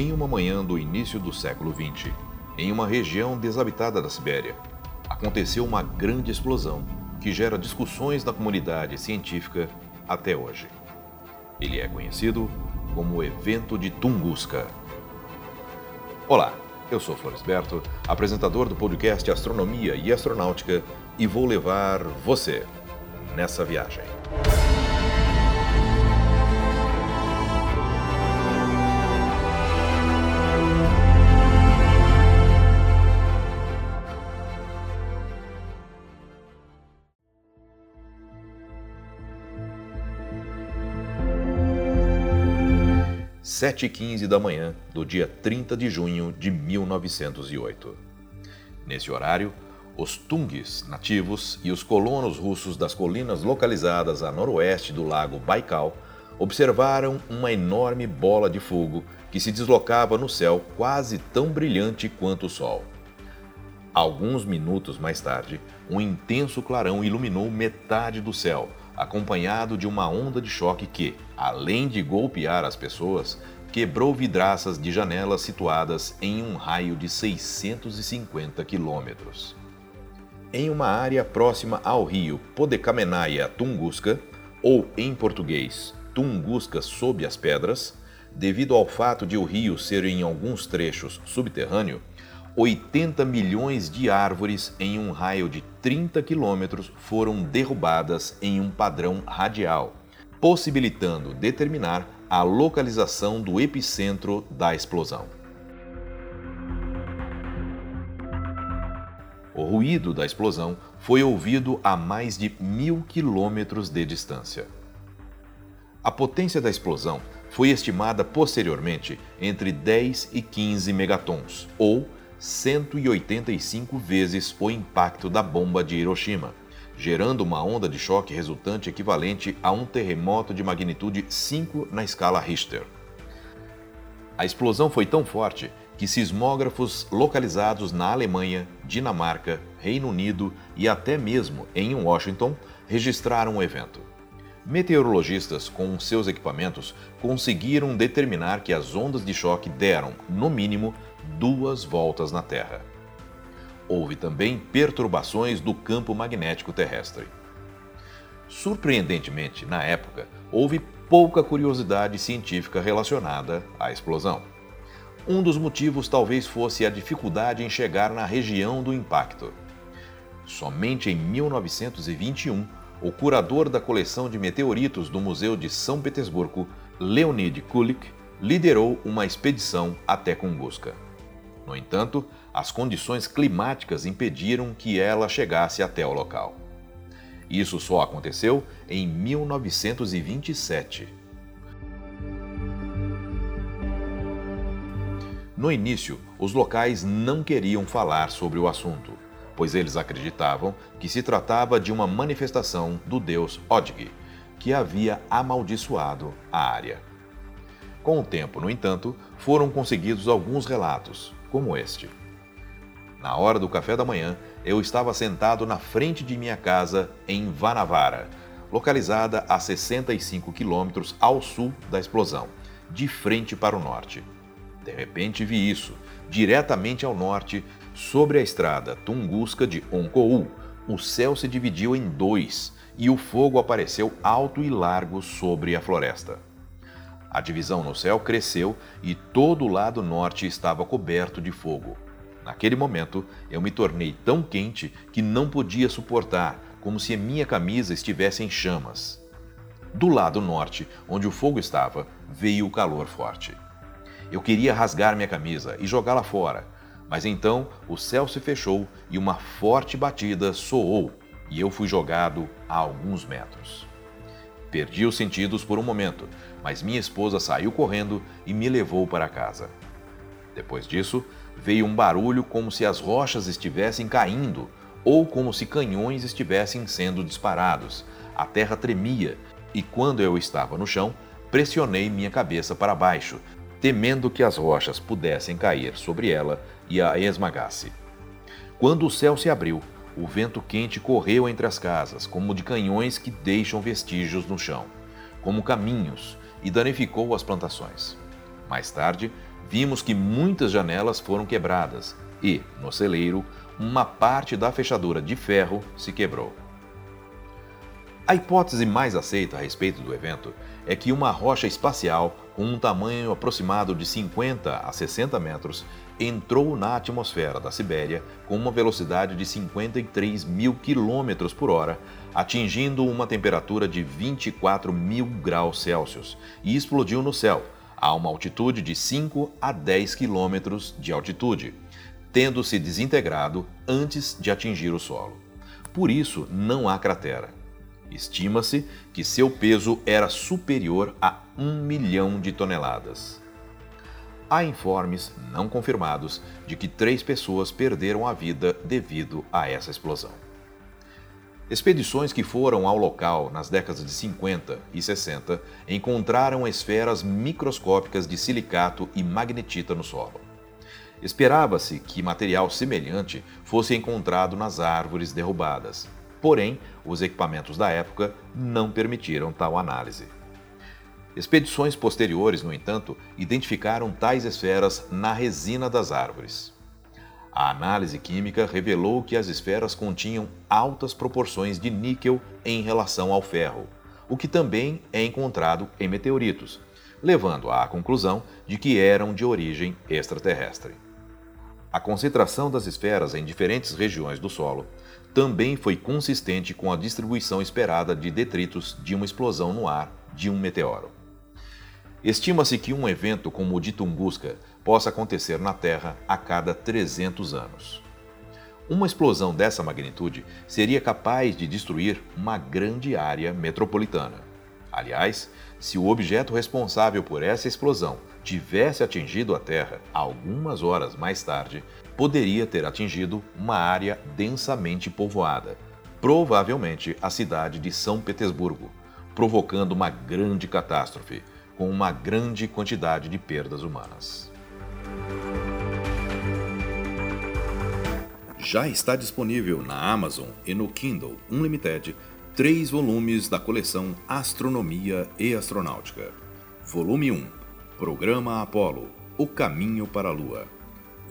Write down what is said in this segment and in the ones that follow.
Em uma manhã do início do século XX, em uma região desabitada da Sibéria, aconteceu uma grande explosão que gera discussões na comunidade científica até hoje. Ele é conhecido como o Evento de Tunguska. Olá, eu sou Floresberto, apresentador do podcast Astronomia e Astronáutica, e vou levar você nessa viagem. 7h15 da manhã do dia 30 de junho de 1908. Nesse horário, os Tungis nativos e os colonos russos das colinas localizadas a noroeste do lago Baikal observaram uma enorme bola de fogo que se deslocava no céu quase tão brilhante quanto o Sol. Alguns minutos mais tarde, um intenso clarão iluminou metade do céu, acompanhado de uma onda de choque que, além de golpear as pessoas, quebrou vidraças de janelas situadas em um raio de 650 quilômetros. Em uma área próxima ao rio Podecamenaia Tunguska, ou em português Tunguska sob as pedras, devido ao fato de o rio ser em alguns trechos subterrâneo, 80 milhões de árvores em um raio de 30 quilômetros foram derrubadas em um padrão radial, possibilitando determinar a localização do epicentro da explosão. O ruído da explosão foi ouvido a mais de mil quilômetros de distância. A potência da explosão foi estimada posteriormente entre 10 e 15 megatons, ou 185 vezes o impacto da bomba de Hiroshima, gerando uma onda de choque resultante equivalente a um terremoto de magnitude 5 na escala Richter. A explosão foi tão forte que sismógrafos localizados na Alemanha, Dinamarca, Reino Unido e até mesmo em Washington registraram o evento. Meteorologistas, com seus equipamentos, conseguiram determinar que as ondas de choque deram, no mínimo, duas voltas na Terra. Houve também perturbações do campo magnético terrestre. Surpreendentemente, na época, houve pouca curiosidade científica relacionada à explosão. Um dos motivos talvez fosse a dificuldade em chegar na região do impacto. Somente em 1921, o curador da coleção de meteoritos do Museu de São Petersburgo, Leonid Kulik, liderou uma expedição até Tunguska. No entanto, as condições climáticas impediram que ela chegasse até o local. Isso só aconteceu em 1927. No início, os locais não queriam falar sobre o assunto, pois eles acreditavam que se tratava de uma manifestação do deus Odg, que havia amaldiçoado a área. Com o tempo, no entanto, foram conseguidos alguns relatos, como este. Na hora do café da manhã, eu estava sentado na frente de minha casa em Vanavara, localizada a 65 quilômetros ao sul da explosão, de frente para o norte. De repente vi isso, diretamente ao norte, sobre a estrada Tunguska de Onkou. O céu se dividiu em dois e o fogo apareceu alto e largo sobre a floresta. A divisão no céu cresceu e todo o lado norte estava coberto de fogo. Naquele momento, eu me tornei tão quente que não podia suportar, como se minha camisa estivesse em chamas. Do lado norte, onde o fogo estava, veio o calor forte. Eu queria rasgar minha camisa e jogá-la fora, mas então o céu se fechou e uma forte batida soou e eu fui jogado a alguns metros. Perdi os sentidos por um momento, mas minha esposa saiu correndo e me levou para casa. Depois disso, veio um barulho como se as rochas estivessem caindo ou como se canhões estivessem sendo disparados. A terra tremia e, quando eu estava no chão, pressionei minha cabeça para baixo, temendo que as rochas pudessem cair sobre ela e a esmagasse. Quando o céu se abriu, o vento quente correu entre as casas, como de canhões que deixam vestígios no chão, como caminhos, e danificou as plantações. Mais tarde, vimos que muitas janelas foram quebradas e, no celeiro, uma parte da fechadura de ferro se quebrou. A hipótese mais aceita a respeito do evento é que uma rocha espacial com um tamanho aproximado de 50 a 60 metros entrou na atmosfera da Sibéria com uma velocidade de 53 mil quilômetros por hora, atingindo uma temperatura de 24 mil graus Celsius e explodiu no céu, a uma altitude de 5 a 10 quilômetros de altitude, tendo se desintegrado antes de atingir o solo. Por isso, não há cratera. Estima-se que seu peso era superior a um milhão de toneladas. Há informes não confirmados de que três pessoas perderam a vida devido a essa explosão. Expedições que foram ao local nas décadas de 50 e 60 encontraram esferas microscópicas de silicato e magnetita no solo. Esperava-se que material semelhante fosse encontrado nas árvores derrubadas, Porém, os equipamentos da época não permitiram tal análise. Expedições posteriores, no entanto, identificaram tais esferas na resina das árvores. A análise química revelou que as esferas continham altas proporções de níquel em relação ao ferro, o que também é encontrado em meteoritos, levando à conclusão de que eram de origem extraterrestre. A concentração das esferas em diferentes regiões do solo também foi consistente com a distribuição esperada de detritos de uma explosão no ar de um meteoro. Estima-se que um evento como o de Tunguska possa acontecer na Terra a cada 300 anos. Uma explosão dessa magnitude seria capaz de destruir uma grande área metropolitana. Aliás, se o objeto responsável por essa explosão tivesse atingido a Terra algumas horas mais tarde, poderia ter atingido uma área densamente povoada, provavelmente a cidade de São Petersburgo, provocando uma grande catástrofe, com uma grande quantidade de perdas humanas. Já está disponível na Amazon e no Kindle Unlimited três volumes da coleção Astronomia e Astronáutica. Volume 1 Programa Apolo O Caminho para a Lua.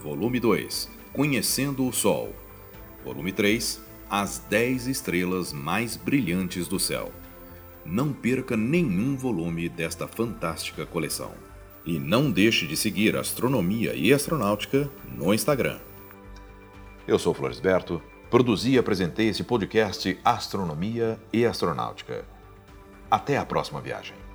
Volume 2 Conhecendo o Sol. Volume 3 As 10 Estrelas Mais Brilhantes do Céu. Não perca nenhum volume desta fantástica coleção. E não deixe de seguir Astronomia e Astronáutica no Instagram. Eu sou Floresberto, produzi e apresentei esse podcast Astronomia e Astronáutica. Até a próxima viagem.